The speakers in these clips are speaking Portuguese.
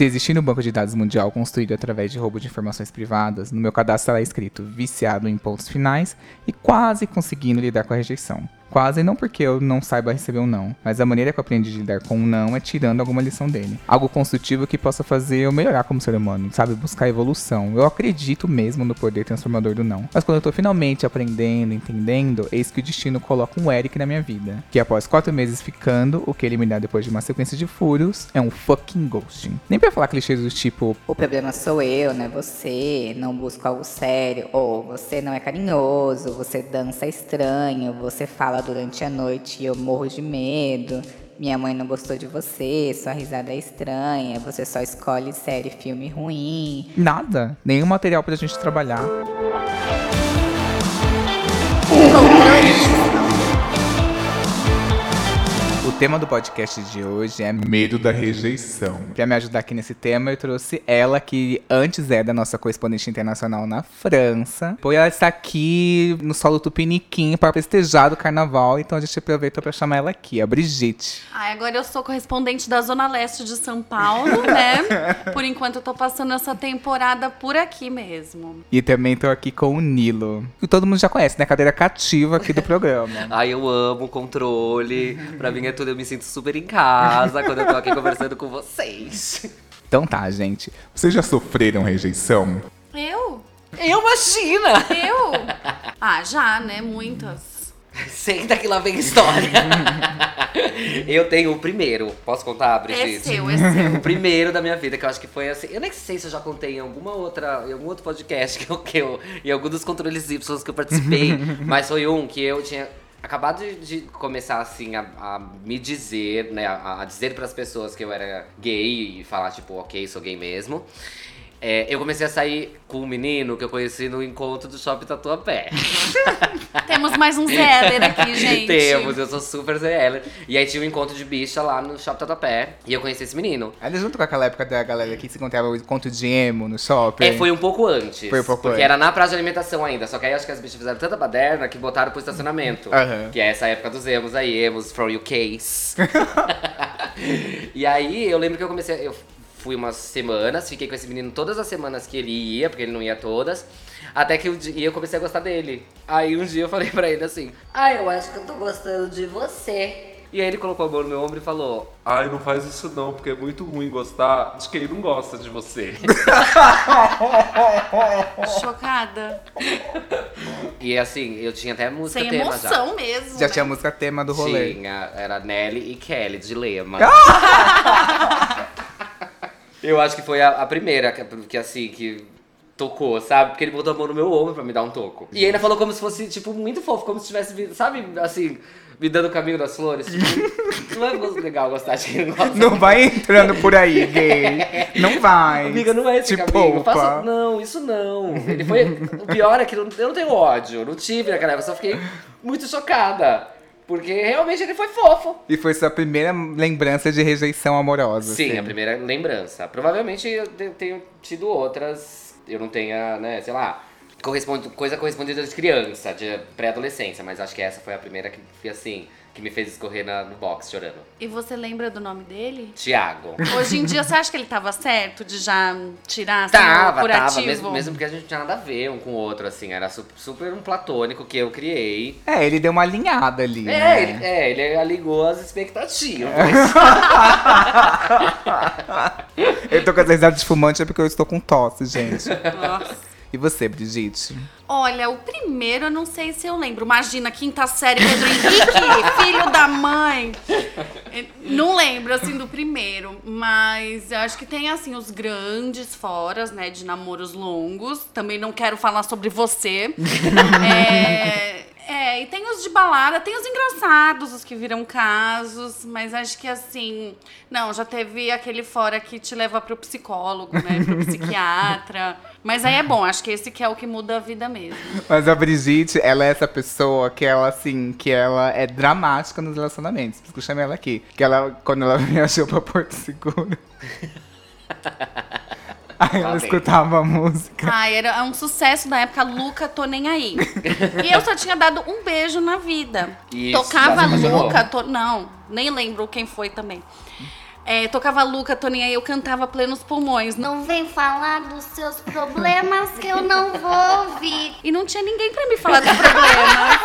Se existir no banco de dados mundial construído através de roubo de informações privadas, no meu cadastro está escrito viciado em pontos finais e quase conseguindo lidar com a rejeição. Quase não porque eu não saiba receber um não, mas a maneira que eu aprendi a lidar com um não é tirando alguma lição dele. Algo construtivo que possa fazer eu melhorar como ser humano, sabe? Buscar evolução. Eu acredito mesmo no poder transformador do não. Mas quando eu tô finalmente aprendendo, entendendo, eis que o destino coloca um Eric na minha vida. Que após quatro meses ficando, o que ele me dá depois de uma sequência de furos é um fucking ghosting. Nem pra falar clichês do tipo, O problema sou eu, não é você. Não busco algo sério. Ou você não é carinhoso, você dança estranho, você fala durante a noite e eu morro de medo. Minha mãe não gostou de você, sua risada é estranha, você só escolhe série, filme ruim. nada. Nenhum material pra gente trabalhar. O tema do podcast de hoje é Medo da rejeição. Pra me ajudar aqui nesse tema, eu trouxe ela, que antes é da nossa correspondente internacional na França. Pois ela está aqui no solo tupiniquim para festejar do carnaval, então a gente aproveitou pra chamar ela aqui, a Brigitte. Ai, agora eu sou correspondente da Zona Leste de São Paulo, né? Por enquanto eu tô passando essa temporada por aqui mesmo. E também tô aqui com o Nilo, que todo mundo já conhece, né? Cadeira cativa aqui do programa. Ai, eu amo o controle. Pra mim é tudo, eu me sinto super em casa quando eu tô aqui conversando com vocês. Então tá, gente. Vocês já sofreram rejeição? Eu? Eu imagina! Eu? Ah, já, né? Muitas. Senta que lá vem história. eu tenho o primeiro. Posso contar, Brigitte? É seu, é seu. O primeiro da minha vida, que eu acho que foi assim. Eu nem sei se eu já contei em alguma outra. Em algum outro podcast que eu. Que eu em algum dos controles Y que eu participei. mas foi um que eu tinha. Acabado de, de começar assim a, a me dizer, né, a, a dizer para as pessoas que eu era gay e falar tipo, ok, sou gay mesmo. É, eu comecei a sair com um menino que eu conheci no encontro do Shopping Tatuapé. Temos mais um Zeller aqui, gente. Temos, eu sou super Zeller. E aí tinha um encontro de bicha lá no Shopping Tatuapé. E eu conheci esse menino. Ainda junto com aquela época da galera que se encontrava o encontro de emo no shopping. É, foi um pouco antes. Foi um pouco Porque antes. era na praça de alimentação ainda. Só que aí acho que as bichas fizeram tanta baderna que botaram pro estacionamento. Aham. Que é essa época dos emos aí, emos from UKs. e aí eu lembro que eu comecei. Eu fui umas semanas, fiquei com esse menino todas as semanas que ele ia, porque ele não ia todas. Até que um dia eu comecei a gostar dele. Aí um dia eu falei pra ele assim: Ah, eu acho que eu tô gostando de você. E aí ele colocou a mão no meu ombro e falou: Ai, não faz isso não, porque é muito ruim gostar de quem não gosta de você. Chocada. E assim, eu tinha até música Sem tema emoção mesmo. Já né? tinha música tema do já. rolê. Tinha, era Nelly e Kelly, Dilema. eu acho que foi a, a primeira que, que assim, que tocou, sabe? Porque ele botou a mão no meu ombro pra me dar um toco. E ainda falou como se fosse, tipo, muito fofo, como se tivesse, sabe, assim, me dando o caminho das flores. Tipo, não é legal gostar de quem gosta. Não vai entrando por aí, gay. Não vai. Amiga, não é esse Te caminho. poupa. Faça- Não, isso não. Ele foi. O pior é que eu não- tenho ódio. Não tive naquela época. Só fiquei muito chocada. Porque realmente ele foi fofo. E foi sua primeira lembrança de rejeição amorosa. Sim, assim. a primeira lembrança. Provavelmente eu te- tenho tido outras. Eu não tenha, né, sei lá. Corresponde, coisa correspondida de criança, de pré-adolescência. Mas acho que essa foi a primeira que foi assim. Que me fez escorrer na- no box chorando. E você lembra do nome dele? Tiago. Hoje em dia, você acha que ele tava certo de já tirar assim, o Tava, curativo? tava, mesmo, mesmo porque a gente não tinha nada a ver um com o outro, assim, era su- super um platônico que eu criei. É, ele deu uma alinhada ali. É, né? ele, é, ele aligou as expectativas. Eu tô com essa risada de fumante é porque eu estou com tosse, gente. Nossa. E você, Brigitte? Olha, o primeiro eu não sei se eu lembro. Imagina, quinta série, Pedro Henrique, filho da mãe. Eh, Não lembro, assim, do primeiro. Mas eu acho que tem, assim, os grandes foras, né, de namoros longos. Também não quero falar sobre você. é, é, e tem os de balada, tem os engraçados, os que viram casos. Mas acho que, assim... Não, já teve aquele fora que te leva pro psicólogo, né, pro psiquiatra. Mas aí é bom, acho que esse que é o que muda a vida mesmo. Mas a Brigitte, ela é essa pessoa que ela, assim, que ela é dramática nos relacionamentos. Por isso que eu chamei ela aqui. Que ela, quando ela viajou pra Porto Seguro. Aí ela Tá escutava a música. Ai, era um sucesso da época, Luca, tô nem aí. E eu só tinha dado um beijo na vida. E Tocava? Luca, tô... não, nem lembro quem foi também. É, tocava Luca, Toninha e eu cantava plenos pulmões. Não vem falar dos seus problemas que eu não vou ouvir. E não tinha ninguém pra me falar dos problemas.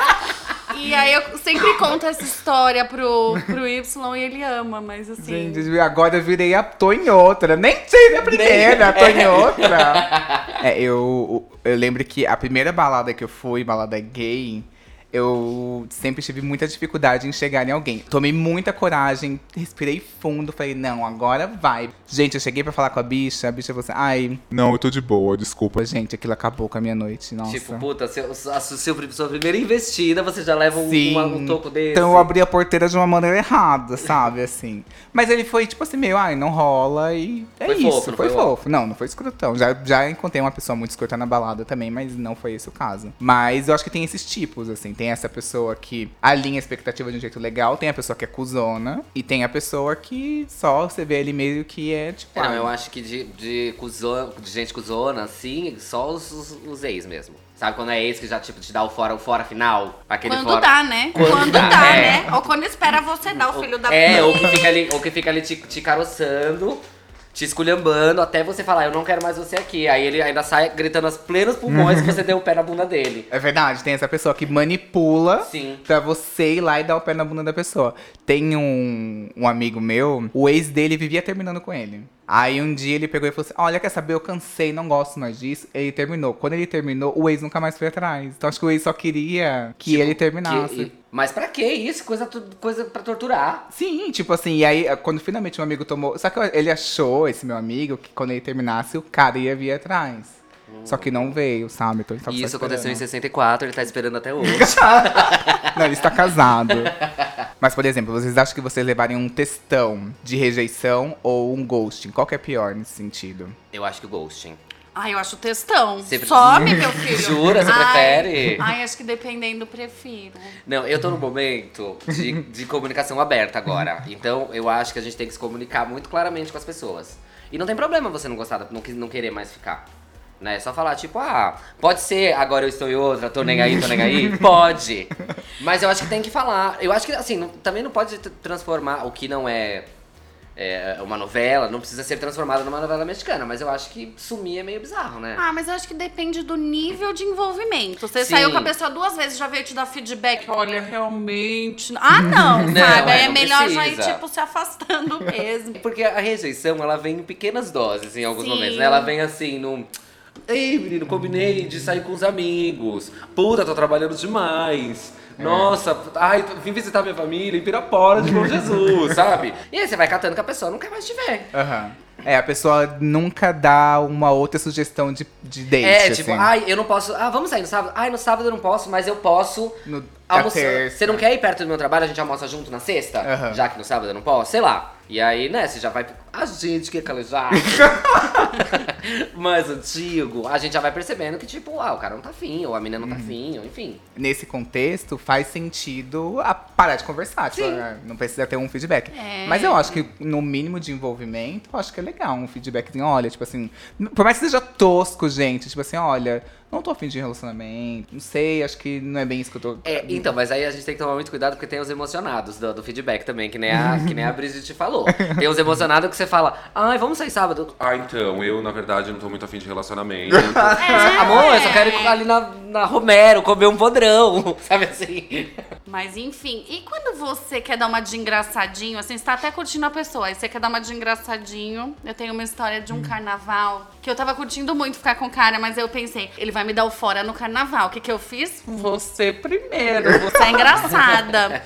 E aí eu sempre conto essa história pro, pro Y e ele ama, mas assim. Gente, agora eu virei a tô em outra. Nem tive a primeira, tô em outra. É, eu, eu lembro que a primeira balada que eu fui, balada gay, eu sempre tive muita dificuldade em chegar em alguém. Tomei muita coragem, respirei fundo, falei, não, agora vai. Gente, eu cheguei pra falar com a bicha, a bicha falou assim, ai, Não, eu tô de boa, desculpa. gente, aquilo acabou com a minha noite, nossa. Tipo, puta, seu, a seu, sua primeira investida, você já leva um, Sim. uma- um toco desse. Então eu abri a porteira de uma maneira errada, sabe? Assim. Mas ele foi, tipo assim, meio, ai, não rola e é Foi isso. fofo, não foi foi fofo. Não, não foi escrotão. Já, já encontrei uma pessoa muito escrota na balada também, mas não foi esse o caso. Mas eu acho que tem esses tipos, assim. Tem essa pessoa que alinha a expectativa de um jeito legal, tem a pessoa que é cuzona, e tem a pessoa que só você vê ele meio que é, tipo. Não, ai, eu acho que de, de, cuzona, de gente cuzona, assim, só os, os, os ex mesmo. Sabe quando é ex que já tipo, te dá o fora, o fora final? Aquele Quando fora... dá, né? Quando Quando, dá, dá, é. né? Ou quando espera você dar o filho da É, ou puta. que fica ali, ou que fica ali te, te caroçando, te esculhambando, até você falar, eu não quero mais você aqui. Aí ele ainda sai gritando aos plenos pulmões que você deu o pé na bunda dele. É verdade, tem essa pessoa que manipula Sim. pra você ir lá e dar o pé na bunda da pessoa. Tem um, um amigo meu, o ex dele vivia terminando com ele. Aí um dia ele pegou e falou assim: Olha, quer saber? Eu cansei, não gosto mais disso. Ele terminou. Quando ele terminou, o ex nunca mais foi atrás. Então acho que o ex só queria que Tipo, ele terminasse. que- mas pra que isso? Coisa, coisa pra torturar. Sim, tipo assim, e aí quando finalmente um amigo tomou. Só que ele achou, esse meu amigo, que quando ele terminasse, o cara ia vir atrás. Só que não veio, sabe? Então ele E só isso aconteceu em esperando. 64, ele tá esperando até hoje. Não, ele está casado. Mas, por exemplo, vocês acham que vocês levariam um textão de rejeição ou um ghosting? Qual que é pior nesse sentido? Eu acho que o ghosting. Ai, eu acho textão. Sempre- Some, meu filho. Jura? Você Ai, prefere? Ai, acho que dependendo, prefiro. Não, eu tô no momento de, de comunicação aberta agora. Então, eu acho que a gente tem que se comunicar muito claramente com as pessoas. E não tem problema você não gostar, não, não querer mais ficar. Né? É só falar, tipo, ah, pode ser agora eu estou em outra, tô nem aí, tô nem aí. Pode. Mas eu acho que tem que falar. Eu acho que, assim, não- também não pode transformar o que não é, é uma novela, não precisa ser transformada numa novela mexicana. Mas eu acho que sumir é meio bizarro, né? Ah, mas eu acho que depende do nível de envolvimento. Você Sim. saiu com a pessoa duas vezes, já veio te dar feedback. Olha, realmente. Ah, não, Não, sabe? Aí é, é não melhor já ir, precisa. tipo, se afastando mesmo. Porque a rejeição, ela vem em pequenas doses em alguns Sim. momentos, né? Ela vem assim, num... Ei, menino, combinei de sair com os amigos. Puta, tô trabalhando demais. Nossa, ai, vim visitar minha família em Pirapora de Bom Jesus, sabe? E aí você vai catando que a pessoa quer mais te ver. Aham. É, a pessoa nunca dá uma outra sugestão de, de date, é, assim. tipo, ai, eu não posso. Ah, vamos sair no sábado? Ai, no sábado eu não posso, mas eu posso. No- almoçar. Você não quer ir perto do meu trabalho? A gente almoça junto na sexta? Aham. Já que no sábado eu não posso? Sei lá. E aí, né, você já vai. A gente que é calejado. mais antigo, a gente já vai percebendo que, tipo, ah, o cara não tá afim, ou a menina não tá afim, ou enfim. Nesse contexto, faz sentido a parar de conversar. Tipo, ah, não precisa ter um feedback. É. Mas eu acho que no mínimo de envolvimento, eu acho que é legal um feedbackzinho. Olha, tipo assim, por mais que seja tosco, gente, tipo assim, olha, não tô afim de relacionamento, não sei, acho que não é bem isso que eu tô. É, então, mas aí a gente tem que tomar muito cuidado porque tem os emocionados do, do feedback também, que nem a, que nem a Brigitte falou. Tem os emocionados que você fala, ai, vamos sair sábado. Ah, então, eu na verdade não tô muito afim de relacionamento. É. Amor, eu só quero ir ali na, na Romero comer um podrão, sabe assim? Mas enfim, e quando você quer dar uma de engraçadinho, assim, você tá até curtindo a pessoa, aí você quer dar uma de engraçadinho. Eu tenho uma história de um carnaval que eu tava curtindo muito ficar com o cara, mas eu pensei, ele vai me dar o fora no carnaval. O que que eu fiz? Você primeiro, você é engraçada.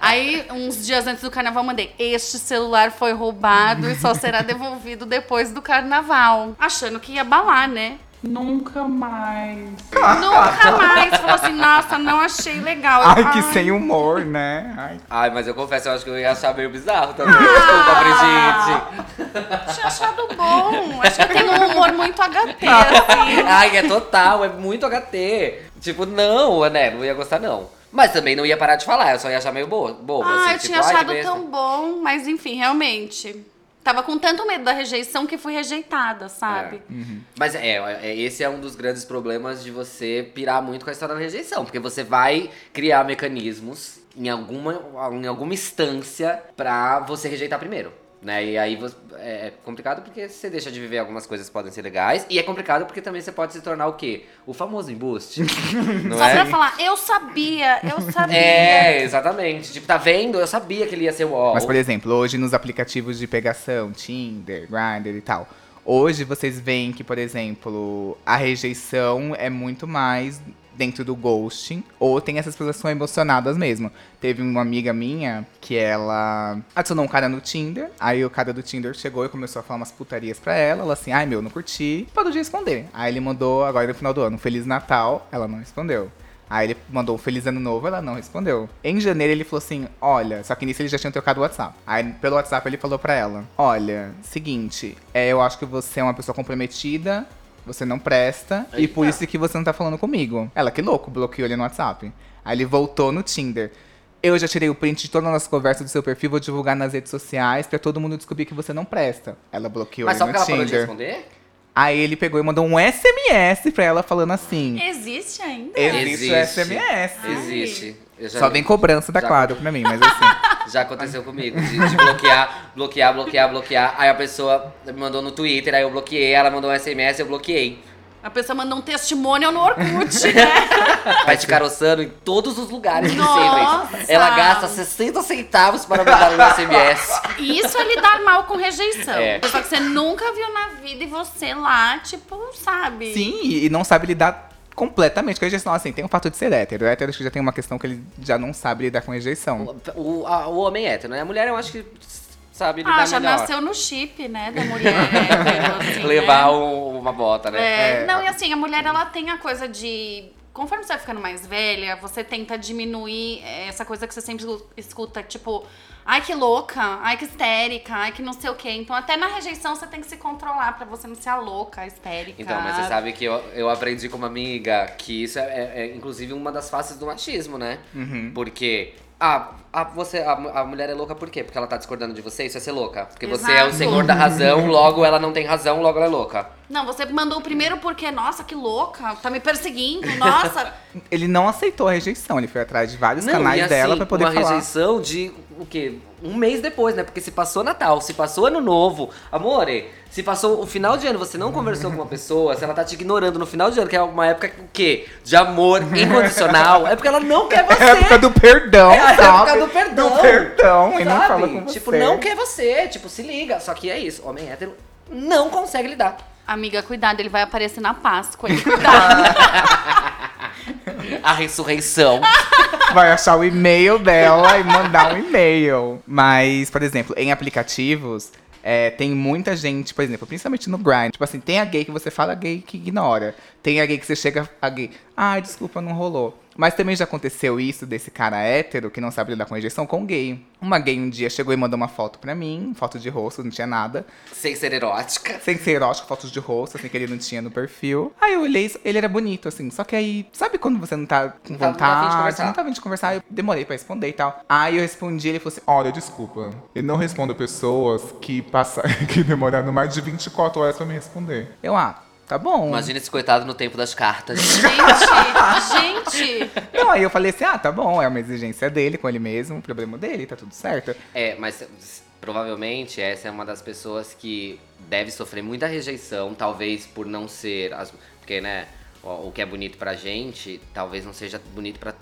Aí, uns dias antes do carnaval, eu mandei: Este celular foi roubado e só será devolvido depois do carnaval. Achando que ia balar, né? Nunca mais. Nunca mais. Falou assim, nossa, não achei legal. Eu, Ai, que "Ai, sem humor, né? Ai. Ai, mas eu confesso, eu acho que eu ia achar meio bizarro também. Desculpa, Brigitte. Tinha achado bom. Acho que eu tenho um humor muito HT, assim. Ai, é total, é muito HT. Tipo, não, né? Não ia gostar, não. Mas também não ia parar de falar, eu só ia achar meio bobo. Ah, assim, eu tipo, tinha achado tão bom, mas enfim, realmente. Tava com tanto medo da rejeição que fui rejeitada, sabe? Mas é, é, esse é um dos grandes problemas de você pirar muito com a história da rejeição. Porque você vai criar mecanismos em alguma, em alguma instância pra você rejeitar primeiro. Né? E aí você- é complicado porque você deixa de viver algumas coisas que podem ser legais. E é complicado porque também você pode se tornar o quê? O famoso embuste. não Só é? pra falar, eu sabia, eu sabia. É, exatamente. Tipo, tá vendo? Eu sabia que ele ia ser o UOL. Mas, por exemplo, hoje nos aplicativos de pegação, Tinder, Grindr e tal, hoje vocês veem que, por exemplo, a rejeição é muito mais dentro do ghosting, ou tem essas pessoas que são emocionadas mesmo. Teve uma amiga minha que ela adicionou um cara no Tinder, aí o cara do Tinder chegou e começou a falar umas putarias pra ela, ela assim, ai meu, não curti, parou de responder. Aí ele mandou, agora no final do ano, Feliz Natal, ela não respondeu. Aí ele mandou um Feliz Ano Novo, ela não respondeu. Em janeiro ele falou assim, olha, só que nisso ele já tinha trocado o WhatsApp. Aí pelo WhatsApp ele falou pra ela, olha, seguinte, é, eu acho que você é uma pessoa comprometida, você não presta, e por isso que você não tá falando comigo. Ela, que louco, bloqueou ele no WhatsApp. Aí ele voltou no Tinder. Eu já tirei o print de toda a nossa conversa do seu perfil, vou divulgar nas redes sociais pra todo mundo descobrir que você não presta. Ela bloqueou Mas só ele porque no ela parou de Tinder. responder? Aí ele pegou e mandou um SMS pra ela falando assim. Existe ainda? Existe o SMS. Existe. Só vi. vem cobrança da Já- Claro pra mim, mas assim. Já aconteceu comigo, de, de bloquear, bloquear, bloquear, bloquear. Aí a pessoa me mandou no Twitter, aí eu bloqueei, ela mandou um SMS, eu bloqueei. A pessoa manda um testemunho no Orkut, né? Vai te caroçando em todos os lugares possíveis. Ela gasta 60 centavos para mandar um SMS. Isso é lidar mal com rejeição. É. Pessoa que você nunca viu na vida e você lá, tipo, sabe? Sim, e e não sabe lidar completamente com a rejeição. Assim, tem o fato de ser hétero. O hétero acho que já tem uma questão que ele já não sabe lidar com rejeição. O, a- o homem é hétero, né? A mulher eu acho que sabe lidar Ah, já melhor. nasceu no chip, né, da mulher. hétero, assim, Levar né? um- uma bota, né? É, É. Não, e assim, a mulher, ela tem a coisa de... Conforme você vai ficando mais velha, você tenta diminuir eh, essa coisa que você sempre escuta, tipo... Ai, que louca, ai, que histérica, ai, que não sei o quê. Então, até na rejeição, você tem que se controlar pra você não ser a louca, a histérica. Então, mas você sabe que eu, eu aprendi com uma amiga que isso é, é- é, inclusive uma das faces do machismo, né? Uhum. Porque ah, a, você, a, a mulher é louca por quê? Porque ela tá discordando de você, isso é ser louca. Porque você é o Exato. senhor da razão, logo ela não tem razão, logo ela é louca. Não, você mandou o primeiro porque, nossa, que louca, tá me perseguindo, nossa. Ele não aceitou a rejeição, ele foi atrás de vários Não, canais assim, dela pra poder uma falar. rejeição de o quê? Um mês depois, né? Porque se passou Natal, se passou Ano Novo. Amore, se passou o final de ano, você não conversou com uma pessoa, se ela tá te ignorando no final de ano, que é uma época o quê? De amor incondicional, é porque ela não quer você. É a época do perdão, É a sabe? época do perdão. Do perdão, e não Sabe? fala com Tipo, você. não quer você. Tipo, se liga. Só que é isso. Homem hétero não consegue lidar. Amiga, cuidado, ele vai aparecer na Páscoa, hein? Cuidado. A ressurreição. vai achar o e-mail dela e mandar um e-mail. Mas, por exemplo, em aplicativos, é, tem muita gente, por exemplo, principalmente no Grind. Tipo assim, tem a gay que você fala, a gay que ignora. Tem a gay que você chega, a gay, ai, desculpa, não rolou. Mas também já aconteceu isso desse cara hétero que não sabe lidar com rejeição com gay. Uma gay um dia chegou e mandou uma foto pra mim, foto de rosto, não tinha nada. Sem ser erótica. Sem ser erótico, fotos de rosto, assim, que ele não tinha no perfil. Aí eu olhei, ele era bonito, assim. Só que aí, sabe quando você não tá com tá- não tá afim de vontade, conversar. não tá afim de conversar, eu demorei pra responder e tal. Aí eu respondi, ele falou assim, Olha, desculpa. Eu não respondo pessoas que, passa... que demoraram mais de 24 horas pra me responder. eu, ah, tá bom. Imagina esse coitado no tempo das cartas. gente, gente. Não, aí eu falei assim, ah, tá bom, é uma exigência dele com ele mesmo, o problema dele, tá tudo certo. É, mas provavelmente essa é uma das pessoas que deve sofrer muita rejeição, talvez por não ser. As, porque, né, o, o que é bonito pra gente, talvez não seja bonito pra.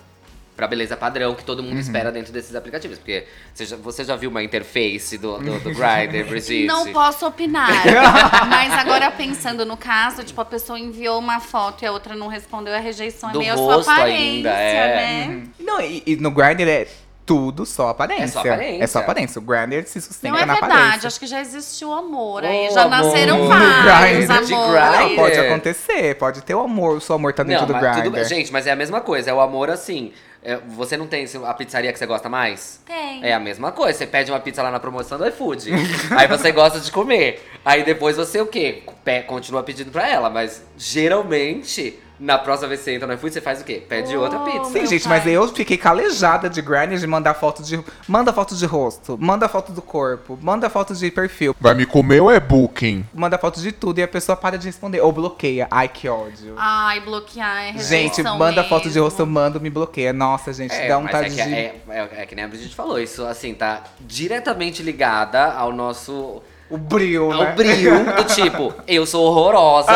Pra beleza padrão que todo mundo Uhum. espera dentro desses aplicativos. Porque você já, você já viu uma interface do, do, do Grindr, Brigitte? Não posso opinar. Mas agora pensando no caso, tipo, a pessoa enviou uma foto e a outra não respondeu, a rejeição Do é meio a sua aparência, ainda, é. né? Não, e, e no Grindr é tudo só aparência. É só aparência. É só aparência. O Grindr se sustenta Não é na verdade, aparência. acho que já existiu amor aí. Oh, já amor. nasceram vários amores. Grindr. Não, pode acontecer, pode ter o amor, o seu amor tá dentro Não, do tudo Grindr. bem. Gente, mas é a mesma coisa. É o amor assim. É, você não tem a pizzaria que você gosta mais? Tem. É a mesma coisa. Você pede uma pizza lá na promoção do iFood. aí você gosta de comer. Aí depois você o quê? Pe- continua pedindo pra ela. Mas geralmente Na próxima vez que você entra no iFood, você faz o quê? Pede Oh, outra pizza. Sim, gente, mas pai. eu fiquei calejada de Grindr de mandar foto de. Manda foto de rosto, manda foto do corpo, manda foto de perfil, Vai me comer ou é booking? manda foto de tudo e a pessoa para de responder. Ou bloqueia. Ai, que ódio. Ai, bloquear é gente, manda foto de mesmo. rosto, manda, me bloqueia. Nossa, gente, É, dá mas vontade é que, de. é, é, é que nem a Brigitte falou, isso assim, tá diretamente ligada ao nosso. O brilho, Ao né? brilho do tipo, eu sou horrorosa,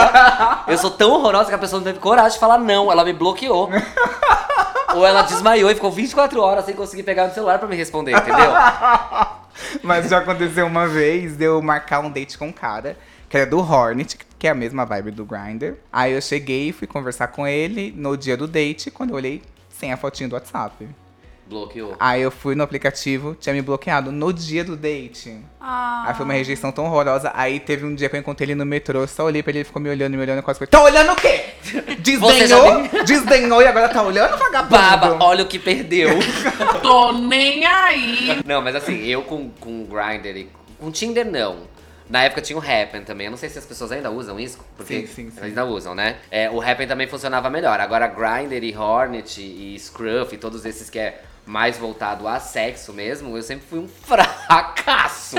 eu sou tão horrorosa que a pessoa não teve coragem de falar não, ela me bloqueou. Ou ela desmaiou e ficou 24 horas sem conseguir pegar no celular pra me responder, entendeu? Mas já aconteceu uma vez de eu marcar um date com um cara, que era do Hornet, que é a mesma vibe do Grindr. Aí eu cheguei e fui conversar com ele no dia do date, quando eu olhei sem a fotinha do WhatsApp. Bloqueou. Aí eu fui no aplicativo, tinha me bloqueado no dia do date. Ah. Aí foi uma rejeição tão horrorosa. Aí teve um dia que eu encontrei ele no metrô, eu só olhei pra ele, ele ficou me olhando, me olhando e quase falei, Tá olhando o quê? Desdenhou? Desdenhou e agora tá olhando, vagabundo? Baba, olha o que perdeu. Tô nem aí. não, mas assim, eu com, com Grindr e com Tinder não. Na época tinha o Happn também. Eu não sei se as pessoas ainda usam isso. Porque Sim, sim, sim. Ainda usam, né? É, o Happn também funcionava melhor. Agora Grindr e Hornet e Scruff e todos esses que é mais voltado a sexo mesmo, eu sempre fui um fracasso.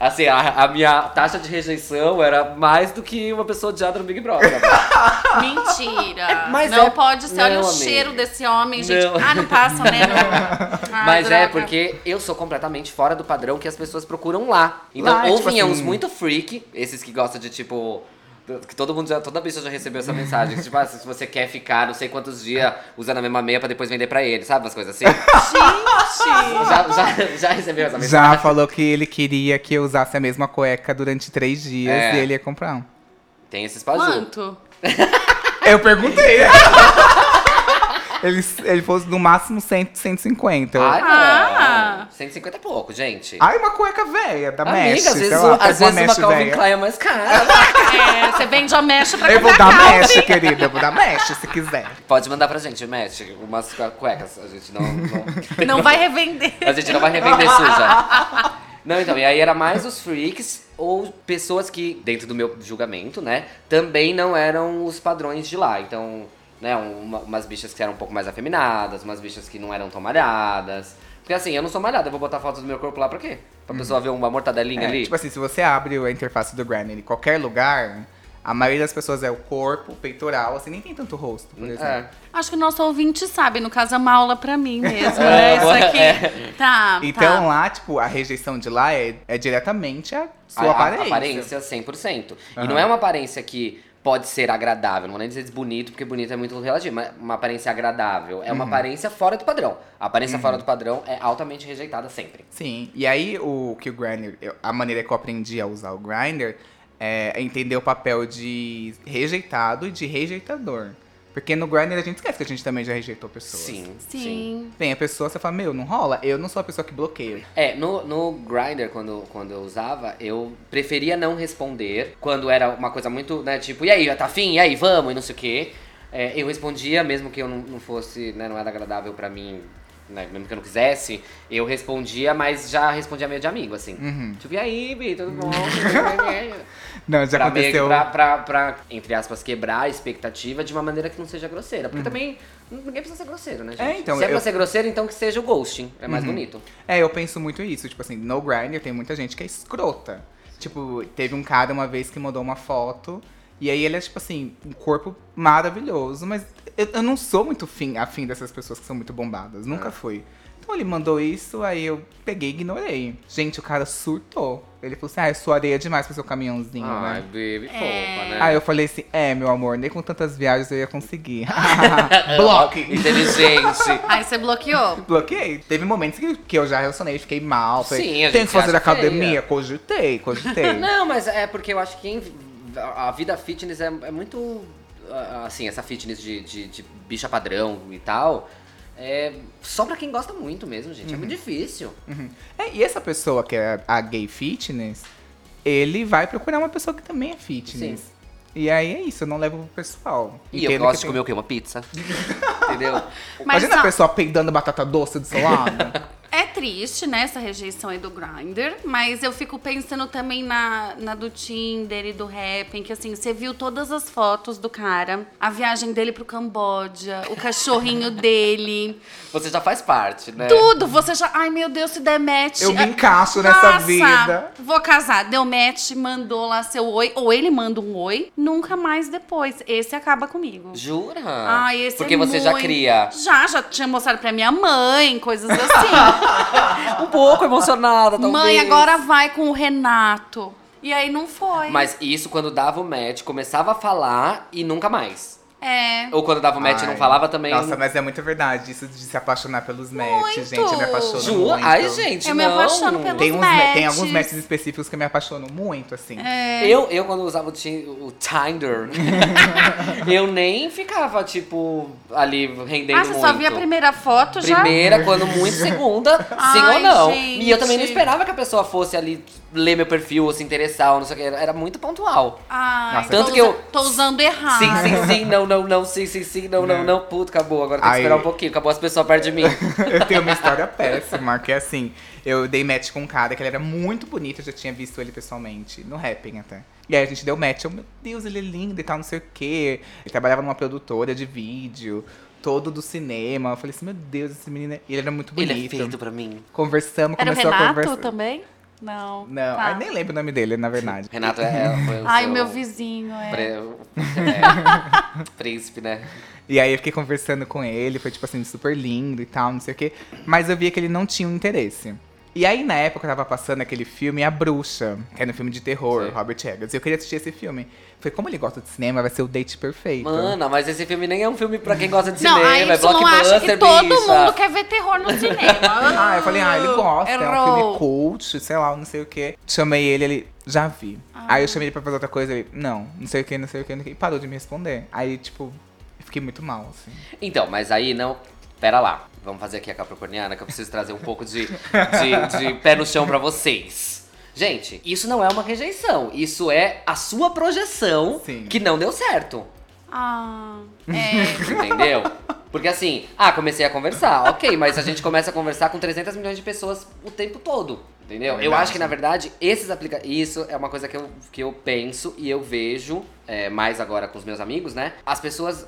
Assim, a, a minha taxa de rejeição era mais do que uma pessoa odiada no Big Brother. Mentira. mas não é- pode ser. Olha não, o amiga. cheiro desse homem, gente. Não. Ah, não passa, né? Não. Ai, Mas é droga. porque eu sou completamente fora do padrão que as pessoas procuram lá. Então, Lá, ou tipo vinha uns assim- muito freak, esses que gostam de tipo. Que todo mundo já, toda bicha já recebeu essa mensagem. que, tipo, ah, se você quer ficar não sei quantos dias usando a mesma meia pra depois vender pra ele, sabe? Umas coisas assim. Gente. já, já, já recebeu essa mensagem? Já falou que ele queria que eu usasse a mesma cueca durante três dias É. e ele ia comprar um. Tem esses paju. Quanto? Eu perguntei. ele, ele fosse no máximo 100, 150. Eu- Ai, não. Ah. 150 é pouco, gente. Ai, uma cueca velha, da Amiga, Mesh. às vezes, sei o- lá, às vezes uma Mesh Calvin velha. Klein é mais cara. É, você vende a mecha pra Eu vou comprar dar calça. Mesh, querida. Eu vou dar Mesh, se quiser. Pode mandar pra gente, mexe, umas cuecas. A gente não- não... Não vai revender. A gente não vai revender suja. Não, então, e aí era mais os freaks ou pessoas que, dentro do meu julgamento, né, também não eram os padrões de lá. Então, né, uma- umas bichas que eram um pouco mais afeminadas, umas bichas que não eram tão malhadas. Porque assim, eu não sou malhada, eu vou botar foto do meu corpo lá pra quê? Pra pessoa ver uma mortadelinha É, ali? tipo assim, se você abre a interface do Grindr em qualquer lugar, a maioria das pessoas é o corpo, o peitoral, assim, nem tem tanto rosto, por exemplo. é. Acho que o nosso ouvinte sabe, no caso é uma aula pra mim mesmo, É, né? Isso boa- aqui. é. Tá. Então tá. lá, tipo, a rejeição de lá é, é diretamente a A- sua a- aparência. aparência 100%. E Aham. não é uma aparência que pode ser agradável, não vou nem dizer bonito, porque bonito é muito relativo, mas uma aparência agradável. É uma Uhum. aparência fora do padrão. A aparência fora do padrão é altamente rejeitada sempre. Sim, e aí o que o Grindr, a maneira que eu aprendi a usar o Grindr é entender o papel de rejeitado e de rejeitador. Porque no Grindr a gente esquece que a gente também já rejeitou pessoas. Sim, sim. Sim. Tem a pessoa, você fala, meu, não rola. Eu não sou a pessoa que bloqueia. É, no, no Grindr, quando, quando eu usava, eu preferia não responder. Quando era uma coisa muito, né, tipo, e aí, já tá afim? E aí, vamos? E não sei o quê. É, eu respondia, mesmo que eu não, não fosse, né, não era agradável pra mim, né, mesmo que eu não quisesse, eu respondia, mas já respondia meio de amigo, assim. Uhum. Tipo, e aí, Bi, tudo bom? Não, já pra, meio aconteceu. pra, pra, pra, entre aspas, quebrar a expectativa de uma maneira que não seja grosseira. Porque também, ninguém precisa ser grosseiro, né, gente? Uhum. É, então, Se é pra ser grosseiro, então que seja o ghosting. É mais Uhum. bonito. É, eu penso muito isso. Tipo assim, no Grindr tem muita gente que é escrota. Tipo, teve um cara uma vez que mandou uma foto. E aí ele é, tipo assim, um corpo maravilhoso. Mas eu, eu não sou muito fim, afim dessas pessoas que são muito bombadas. Nunca fui. Então ele mandou isso, aí eu peguei e ignorei. Gente, o cara surtou. Ele falou assim, ah, eu sou areia demais pro seu caminhãozinho, Ai, né? baby, É. fofa, né? Aí eu falei assim, é, meu amor, nem com tantas viagens eu ia conseguir. Bloque! Inteligente. Aí você bloqueou. Bloqueei. Teve momentos que, que eu já relacionei fiquei mal. Falei, Sim, a tem gente que fazer academia? feia. Cogitei, cogitei. Não, mas é porque eu acho que a vida fitness é, é muito. Assim, essa fitness de, de, de bicha padrão e tal. É só pra quem gosta muito mesmo, gente. É muito difícil. Uhum. É, e essa pessoa que é a gay fitness, ele vai procurar uma pessoa que também é fitness. Sim. E aí é isso, eu não levo pro pessoal. E eu gosto de tem- comer o quê? Uma pizza. Entendeu? Mas Imagina a não, pessoa peidando batata doce do seu lado. triste, né, essa rejeição aí do Grindr, mas eu fico pensando também na, na do Tinder e do Happn, que assim, você viu todas as fotos do cara, a viagem dele pro Camboja, o cachorrinho dele, Você já faz parte, né? tudo, você já, ai meu Deus, se der match... Eu me encaixo nessa nossa, vida. Vou casar, deu match, mandou lá seu oi, ou ele manda um oi, nunca mais depois, esse acaba comigo. Jura? Ah, esse Porque é você já muito- cria. Já, já tinha mostrado pra minha mãe, coisas assim. Um pouco emocionada, talvez. mãe, agora vai com o Renato. E aí não foi. Mas isso quando dava o match, começava a falar e nunca mais. É. Ou quando dava o match e não falava também. Nossa, mas é muito verdade isso de se apaixonar pelos matches, gente. Eu me apaixono Jura? muito. Ai, gente, Eu me não. apaixono pelos Tem, uns, ma- tem matches. alguns matches específicos que eu me apaixono muito, assim. É. Eu, eu, quando usava o, o Tinder, eu nem ficava, tipo, ali rendendo Ah, você muito. só via a primeira foto já? Primeira, quando muito segunda, sim Ai, ou não. gente. E eu também não esperava que a pessoa fosse ali ler meu perfil ou se interessar ou não sei o que. Era muito pontual. Ai, Nossa, tô tanto que eu- Tô usando errado. Sim, sim, sim, não, não, não, sim, sim, sim, não, não, Né? não. Puto, acabou. Agora tem que Aí- esperar um pouquinho. Acabou as pessoas perto de mim. eu tenho uma história péssima, que é assim, eu dei match com um cara que ele era muito bonito, eu já tinha visto ele pessoalmente, no Rapping até. E aí a gente deu match, eu, meu Deus, ele é lindo e tal, não sei o quê. Ele trabalhava numa produtora de vídeo, todo do cinema. Eu falei assim, meu Deus, esse menino é... E ele era muito bonito. Ele é feito pra mim. Conversamos, Era o começou a Renato conversar. também? Não. Não, Tá. ai, nem lembro o nome dele, na verdade. Renato é. Foi o Ai, seu meu vizinho, é. pre- é, Príncipe, né? E aí eu fiquei conversando com ele, foi tipo assim, super lindo e tal, não sei o quê. Mas eu via que ele não tinha um interesse. E aí, na época, eu tava passando aquele filme A Bruxa, que era um filme de terror, Sim. Robert Eggers. E eu queria assistir esse filme. Foi como ele gosta de cinema, vai ser o date perfeito. Mano, mas esse filme nem é um filme pra quem gosta de Não, cinema, aí é não acha que blockbuster, todo bicha. mundo quer ver terror no cinema. Ah, eu falei, ah, ele gosta, é um Errou. filme cult, sei lá, não sei o quê. Chamei ele, ele, já vi. Ah. Aí eu chamei ele pra fazer outra coisa, ele, não, não sei o que, não sei o que, não sei o que. E parou de me responder. Aí, tipo, eu fiquei muito mal, assim. Então, mas aí não. Pera lá. Vamos fazer aqui a capricorniana que eu preciso trazer um pouco de, de, de pé no chão pra vocês. Gente, isso não é uma rejeição. Isso é a sua projeção Sim. que não deu certo. Ah, é. Entendeu? Porque assim, ah, comecei a conversar, ok, mas a gente começa a conversar com 300 milhões de pessoas o tempo todo. Entendeu? eu Verdade. acho que, na verdade, esses aplicativos. Isso é uma coisa que eu, que eu penso e eu vejo, é, mais agora com os meus amigos, né? As pessoas.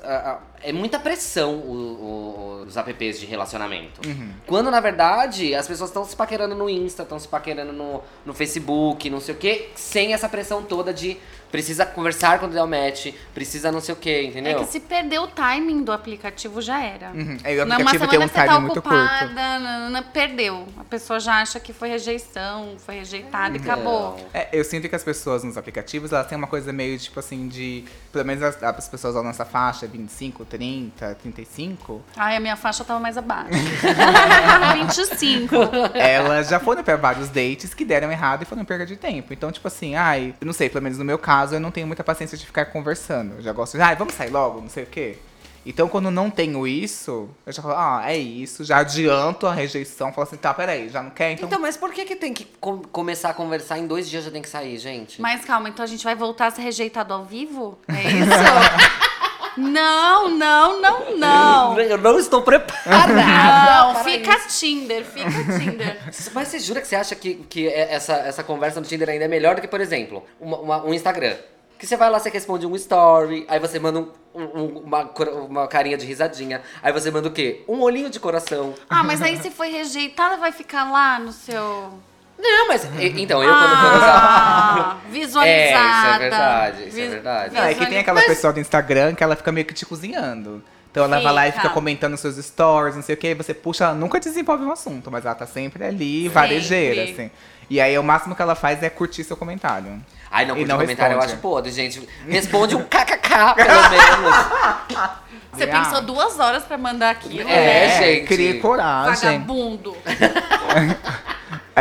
é muita pressão o- o- os apps de relacionamento. Quando, na verdade, as pessoas estão se paquerando no Insta, estão se paquerando no, no Facebook, não sei o quê, sem essa pressão toda de precisa conversar quando der o match, precisa não sei o quê, É entendeu? que se perder o timing do aplicativo, já era. Uhum. Aí o Numa aplicativo tem um que você tá muito ocupada, curto. nanana, perdeu. A pessoa já acha que foi rejeição, foi rejeitada e acabou. Não. É, eu sinto que as pessoas nos aplicativos, elas têm uma coisa meio, tipo assim, de... Pelo menos as, as pessoas da nossa faixa, 25, 30, 35, Ai, a minha faixa tava mais abaixo. 25. elas já foram pra vários dates que deram errado e foram perda de tempo. Então, tipo assim, ai, não sei, pelo menos no meu caso, eu não tenho muita paciência de ficar conversando. Eu já gosto de, ai, vamos sair logo, não sei o quê. Então, quando não tenho isso, eu já falo, ah, é isso, já adianto a rejeição, falo assim, tá, peraí, já não quer? Então, Então, mas por que que tem que com- começar a conversar em dois dias já tem que sair, gente? Mas calma, então a gente vai voltar a ser rejeitado ao vivo? É isso? Não, não, não, não. Eu não estou preparada. Não, para fica isso. Tinder, fica Tinder. Mas você jura que você acha que, que é- essa, essa conversa no Tinder ainda é melhor do que, por exemplo, uma- uma- um Instagram? Que você vai lá, você responde um story, aí você manda um- um- uma, uma carinha de risadinha, aí você manda o quê? Um olhinho de coração. Ah, mas aí se foi rejeitada, vai ficar lá no seu. Não, mas. e- Então, eu quando, quando usava. Ah, visualizada. É, isso é verdade, isso é Vis- verdade. Não, é que tem aquela Mas- pessoa do Instagram que ela fica meio que te cozinhando. Então ela vai lá e Fica. fica comentando seus stories, não sei o que, você puxa, ela nunca desenvolve um assunto, mas ela tá sempre ali, varejeira, assim. E aí o máximo que ela faz é curtir seu comentário. Ai, não, E curte não comentário eu responde. acho podre, gente. Responde um kkk, pelo menos. Você Ah. pensou duas horas pra mandar aquilo, É, né? gente. Crie coragem. Vagabundo.